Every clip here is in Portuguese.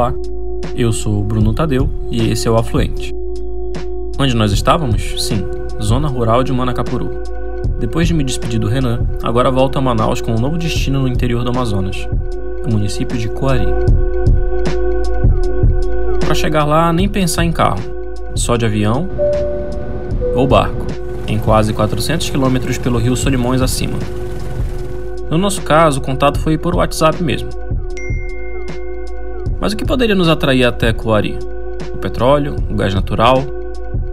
Olá, eu sou Bruno Tadeu e esse é o Afluente. Onde nós estávamos? Sim, zona rural de Manacapuru. Depois de me despedir do Renan, agora volto a Manaus com um novo destino no interior do Amazonas, o município de Coari. Para chegar lá, nem pensar em carro, só de avião ou barco, em quase 400 quilômetros pelo rio Solimões acima. No nosso caso, o contato foi por WhatsApp mesmo. Mas o que poderia nos atrair até Coari? O petróleo, o gás natural,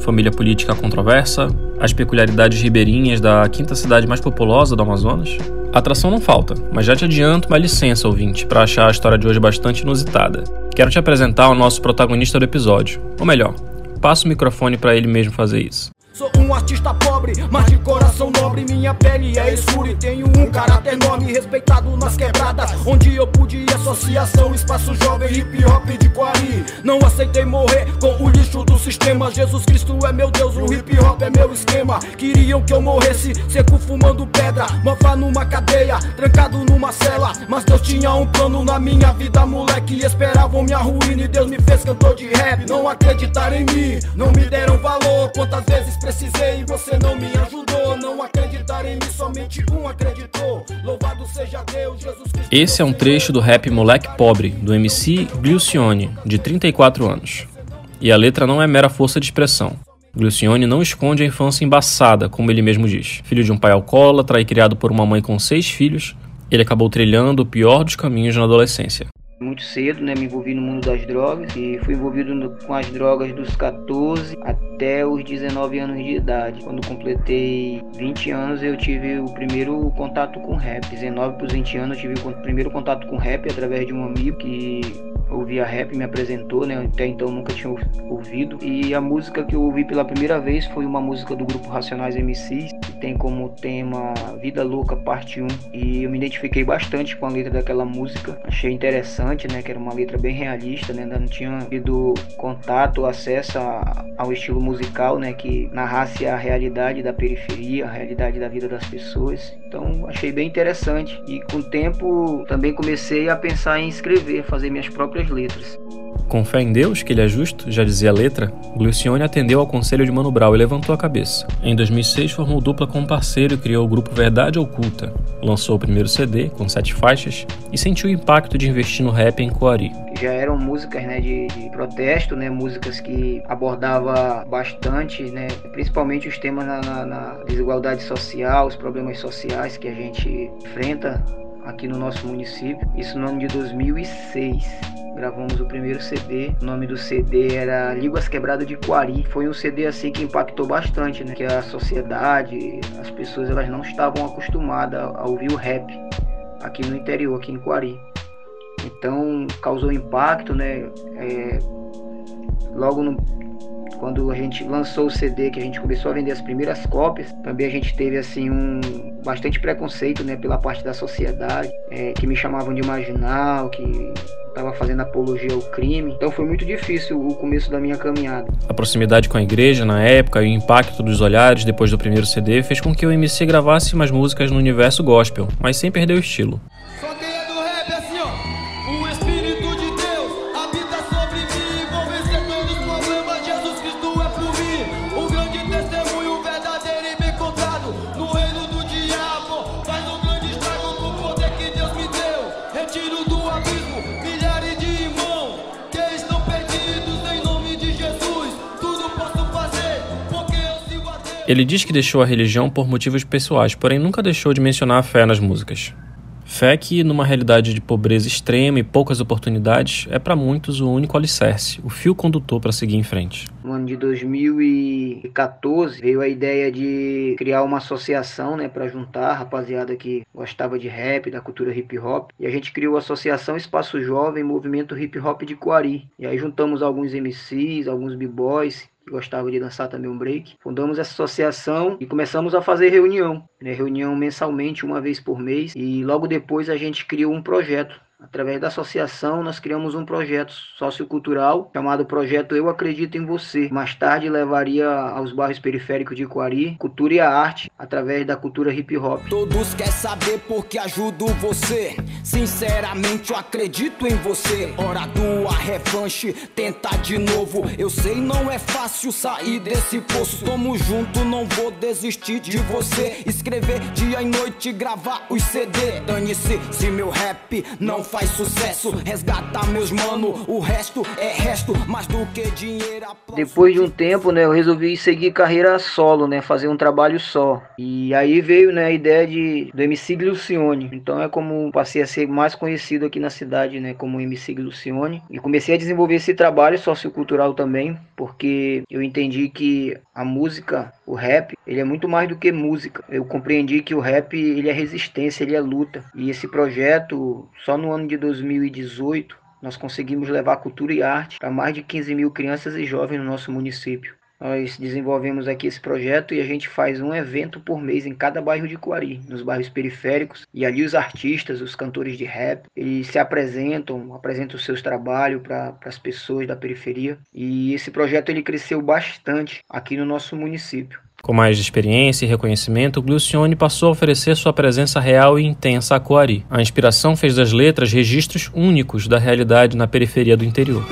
família política controversa, as peculiaridades ribeirinhas da quinta cidade mais populosa do Amazonas? A atração não falta, mas já te adianto uma licença, ouvinte, para achar a história de hoje bastante inusitada. Quero te apresentar o nosso protagonista do episódio, ou melhor, passo o microfone para ele mesmo fazer isso. Sou um artista pobre, mas de coração nobre. Minha pele é escura e tenho um caráter enorme. Respeitado nas quebradas, onde eu pude associação. Espaço jovem, hip hop de Quari. Não aceitei morrer com o lixo do sistema. Jesus Cristo é meu Deus, o hip hop é meu esquema. Queriam que eu morresse, seco fumando pedra. Mofa numa cadeia, trancado numa cela. Mas Deus tinha um plano na minha vida, moleque. Esperavam minha ruína e Deus me fez cantor de rap. Não acreditaram em mim, não me deram valor. Quantas vezes precisei e você não me ajudou. Não acreditar em mim, somente um acreditou. Louvado seja Deus, Jesus Cristo. Esse é um trecho do rap Moleque Pobre, do MC Glucione, de 34 anos. E a letra não é mera força de expressão. Glucione não esconde a infância embaçada, como ele mesmo diz. Filho de um pai alcoólatra e criado por uma mãe com seis filhos, ele acabou trilhando o pior dos caminhos na adolescência. Muito cedo, né, me envolvi no mundo das drogas e fui envolvido no, com as drogas dos 14 até os 19 anos de idade. Quando completei 20 anos, eu tive o primeiro contato com rap. 19 para os 20 anos, eu tive o primeiro contato com rap através de um amigo que ouvia rap, me apresentou, né? Até então nunca tinha ouvido. E a música que eu ouvi pela primeira vez foi uma música do grupo Racionais MCs, que tem como tema Vida Louca Parte 1. E eu me identifiquei bastante com a letra daquela música. Achei interessante, né? Que era uma letra bem realista, né? Ainda não tinha tido contato, acesso a, ao estilo musical, né? Que narrasse a realidade da periferia, a realidade da vida das pessoas. Então achei bem interessante. E com o tempo também comecei a pensar em escrever, fazer minhas próprias letras. Com fé em Deus, que ele é justo, já dizia a letra, Glucione atendeu ao conselho de Mano Brown e levantou a cabeça. Em 2006, formou dupla com um parceiro e criou o grupo Verdade Oculta. Lançou o primeiro CD, com sete faixas, e sentiu o impacto de investir no rap em Coari. Já eram músicas né, de, de protesto, né, músicas que abordava bastante, né, principalmente os temas na, na, na desigualdade social, os problemas sociais que a gente enfrenta aqui no nosso município. Isso no ano de 2006 gravamos o primeiro CD. O nome do CD era Línguas Quebradas de Quari. Foi um CD assim que impactou bastante, né? Que a sociedade, as pessoas elas não estavam acostumadas a ouvir o rap aqui no interior, aqui em Quari. Então causou impacto, né? É, logo no, quando a gente lançou o CD, que a gente começou a vender as primeiras cópias, também a gente teve assim um bastante preconceito, né, pela parte da sociedade, é, que me chamavam de marginal, que estava fazendo apologia ao crime. Então foi muito difícil o começo da minha caminhada. A proximidade com a igreja na época e o impacto dos olhares depois do primeiro CD fez com que o MC gravasse mais músicas no universo gospel, mas sem perder o estilo. Ele diz que deixou a religião por motivos pessoais, porém nunca deixou de mencionar a fé nas músicas. Fé que, numa realidade de pobreza extrema e poucas oportunidades, é para muitos o único alicerce, o fio condutor para seguir em frente. No ano de 2014 veio a ideia de criar uma associação, né, para juntar a rapaziada que gostava de rap, da cultura hip hop. E a gente criou a Associação Espaço Jovem Movimento Hip Hop de Coari. E aí juntamos alguns MCs, alguns b-boys que gostavam de dançar também um break. Fundamos essa associação e começamos a fazer reunião, né, reunião mensalmente uma vez por mês. E logo depois a gente criou um projeto Através da associação, nós criamos um projeto sociocultural chamado Projeto Eu Acredito em Você. Mais tarde levaria aos bairros periféricos de Coari cultura e a arte através da cultura hip hop. Todos querem saber por que ajudo você. Sinceramente, eu acredito em você. Hora do a revanche, tenta de novo. Eu sei não é fácil sair desse poço. Tamo junto, não vou desistir de você. Escrever dia e noite, gravar os CD. Dane-se se meu rap não faz sucesso. Resgatar meus mano, o resto é resto, mais do que dinheiro. Depois de um tempo, né, eu resolvi seguir carreira solo, né, fazer um trabalho só. E aí veio, né, a ideia de do MC Lucione. Então é como passei a ser mais conhecido aqui na cidade, né, como MC Lucione. E comecei a desenvolver esse trabalho sociocultural também, porque eu entendi que a música, o rap, ele é muito mais do que música. Eu compreendi que o rap, ele é resistência, ele é luta. E esse projeto, só no ano de 2018, nós conseguimos levar cultura e arte para mais de 15 mil crianças e jovens no nosso município. Nós desenvolvemos aqui esse projeto e a gente faz um evento por mês em cada bairro de Coari, nos bairros periféricos. E ali os artistas, os cantores de rap, eles se apresentam, apresentam os seus trabalhos para as pessoas da periferia. E esse projeto ele cresceu bastante aqui no nosso município. Com mais experiência e reconhecimento, Glucione passou a oferecer sua presença real e intensa a Coari. A inspiração fez das letras registros únicos da realidade na periferia do interior.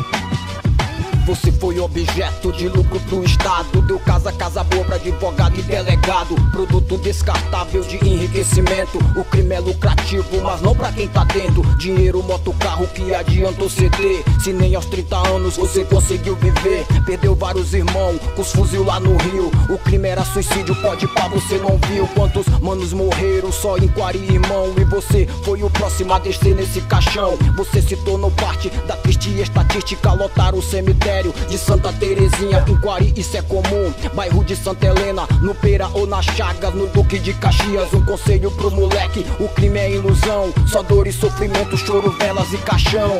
Objeto de lucro pro Estado. Deu casa, casa boa pra advogado e delegado. Produto descartável de enriquecimento. O crime é lucrativo, mas não pra quem tá dentro. Dinheiro, moto, carro que adiantou ceder. Se nem aos 30 anos você conseguiu viver. Perdeu vários irmãos com os fuzil lá no Rio. O crime era suicídio, pode pá, você não viu. Quantos manos morreram só em Quari, irmão. E você foi o próximo a descer nesse caixão. Você se tornou parte da triste estatística. Lotar o cemitério de Santa Terezinha, em Quari isso é comum. Bairro de Santa Helena, no Pera ou na Chagas, no Duque de Caxias. Um conselho pro moleque: o crime é ilusão. Só dor e sofrimento, choro, velas e caixão.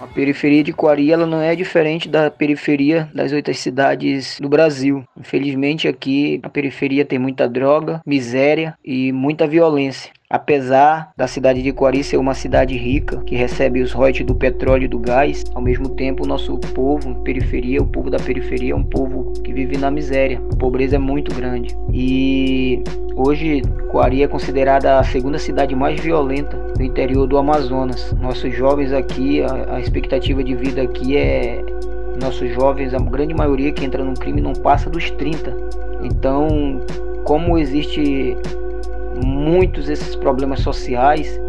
A periferia de Coari ela não é diferente da periferia das outras cidades do Brasil. Infelizmente aqui a periferia tem muita droga, miséria e muita violência. Apesar da cidade de Coari ser uma cidade rica, que recebe os royalties do petróleo e do gás, ao mesmo tempo o nosso povo, periferia, o povo da periferia é um povo que vive na miséria. A pobreza é muito grande. E hoje Coari é considerada a segunda cidade mais violenta do interior do Amazonas. Nossos jovens aqui, a, a expectativa de vida aqui é nossos jovens, a grande maioria que entra no crime não passa dos 30. Então, como existe muitos esses problemas sociais,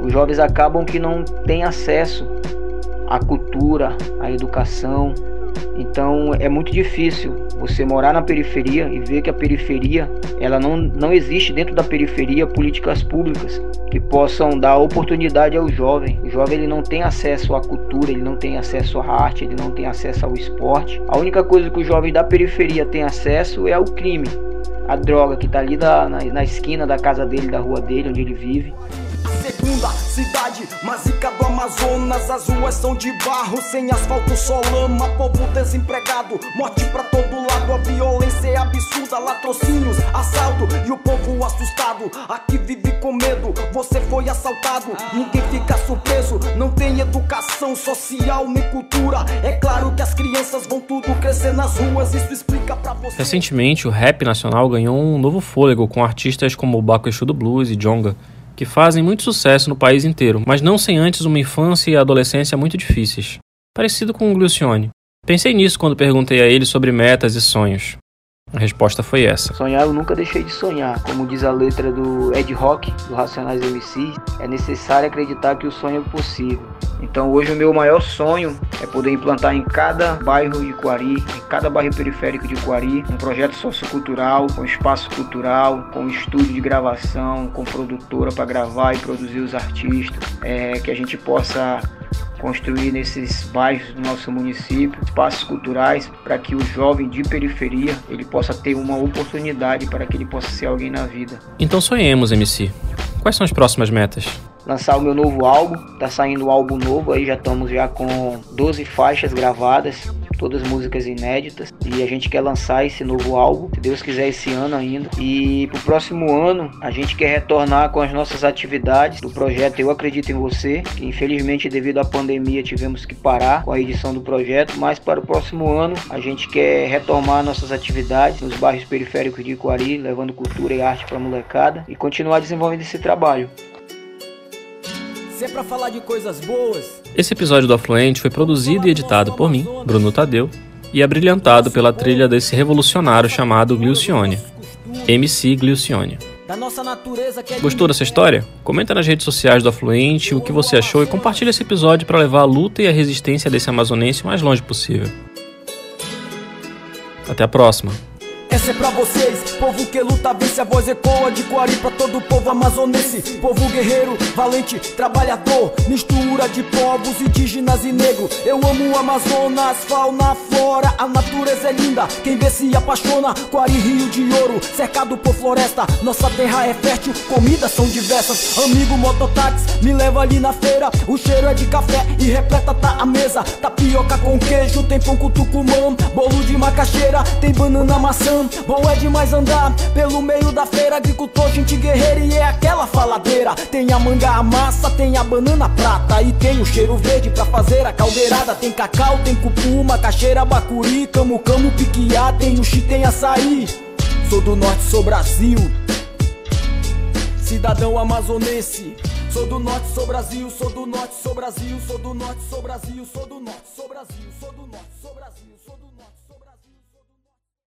os jovens acabam que não têm acesso à cultura, à educação. Então é muito difícil você morar na periferia e ver que a periferia, ela não, não existe dentro da periferia políticas públicas que possam dar oportunidade ao jovem. O jovem ele não tem acesso à cultura, ele não tem acesso à arte, ele não tem acesso ao esporte. A única coisa que o jovem da periferia tem acesso é ao crime a droga que tá ali na, na, na esquina da casa dele, da rua dele, onde ele vive. Cidade rica do Amazonas, as ruas são de barro, sem asfalto, só lama, povo desempregado, morte pra todo lado, a violência é absurda, latrocínios, assalto e o povo assustado. Aqui vive com medo, você foi assaltado, ninguém fica surpreso, não tem educação social nem cultura. É claro que as crianças vão tudo crescer nas ruas, isso explica pra você. Recentemente, o rap nacional ganhou um novo fôlego com artistas como Baco Exu do Blues e Jonga que fazem muito sucesso no país inteiro, mas não sem antes uma infância e adolescência muito difíceis. Parecido com o Glucione. Pensei nisso quando perguntei a ele sobre metas e sonhos. A resposta foi essa. Sonhar eu nunca deixei de sonhar. Como diz a letra do Ed Rock, do Racionais MC, é necessário acreditar que o sonho é possível. Então hoje o meu maior sonho é poder implantar em cada bairro de Coari, em cada bairro periférico de Coari, um projeto sociocultural, com espaço cultural, com estúdio de gravação, com produtora para gravar e produzir os artistas, é, que a gente possa construir nesses bairros do nosso município espaços culturais para que o jovem de periferia ele possa ter uma oportunidade para que ele possa ser alguém na vida. Então sonhemos, MC. Quais são as próximas metas? Lançar o meu novo álbum, tá saindo um álbum novo aí, já estamos já com 12 faixas gravadas todas músicas inéditas. E a gente quer lançar esse novo álbum, se Deus quiser, esse ano ainda. E pro próximo ano a gente quer retornar com as nossas atividades do projeto Eu Acredito em Você, que infelizmente devido à pandemia tivemos que parar com a edição do projeto, mas para o próximo ano a gente quer retomar nossas atividades nos bairros periféricos de Iquari, levando cultura e arte para a molecada e continuar desenvolvendo esse trabalho. Se é pra falar de coisas boas. Esse episódio do Afluente foi produzido e editado por mim, Bruno Tadeu, e abrilhantado pela trilha desse revolucionário chamado Glucione, MC Glucione. É Gostou dessa história? Comenta nas redes sociais do Afluente o que você achou e compartilha esse episódio para levar a luta e a resistência desse amazonense o mais longe possível. Até a próxima! É pra vocês, povo que luta, vence a voz ecoa de Coari pra todo povo amazonense. Povo guerreiro, valente, trabalhador, mistura de povos indígenas e negro. Eu amo o Amazonas, fauna, flora, a natureza é linda. Quem vê se apaixona, Coari, rio de ouro, cercado por floresta. Nossa terra é fértil, comidas são diversas. Amigo mototáxi, me leva ali na feira. O cheiro é de café e repleta tá a mesa. Tapioca com queijo, tem pão com tucumã, bolo de macaxeira, tem banana maçã. Bom é demais andar pelo meio da feira Agricultor, gente guerreira e é aquela faladeira. Tem a manga, a massa, tem a banana prata E tem o cheiro verde pra fazer a caldeirada. Tem cacau, tem cupu, macaxeira, bacuri Camo, camo, piquiá, tem o tem açaí. Sou do norte, sou Brasil. Cidadão amazonense. Sou do norte, sou Brasil, sou do norte, sou Brasil, sou do norte, sou Brasil, sou do norte, sou Brasil, sou do norte,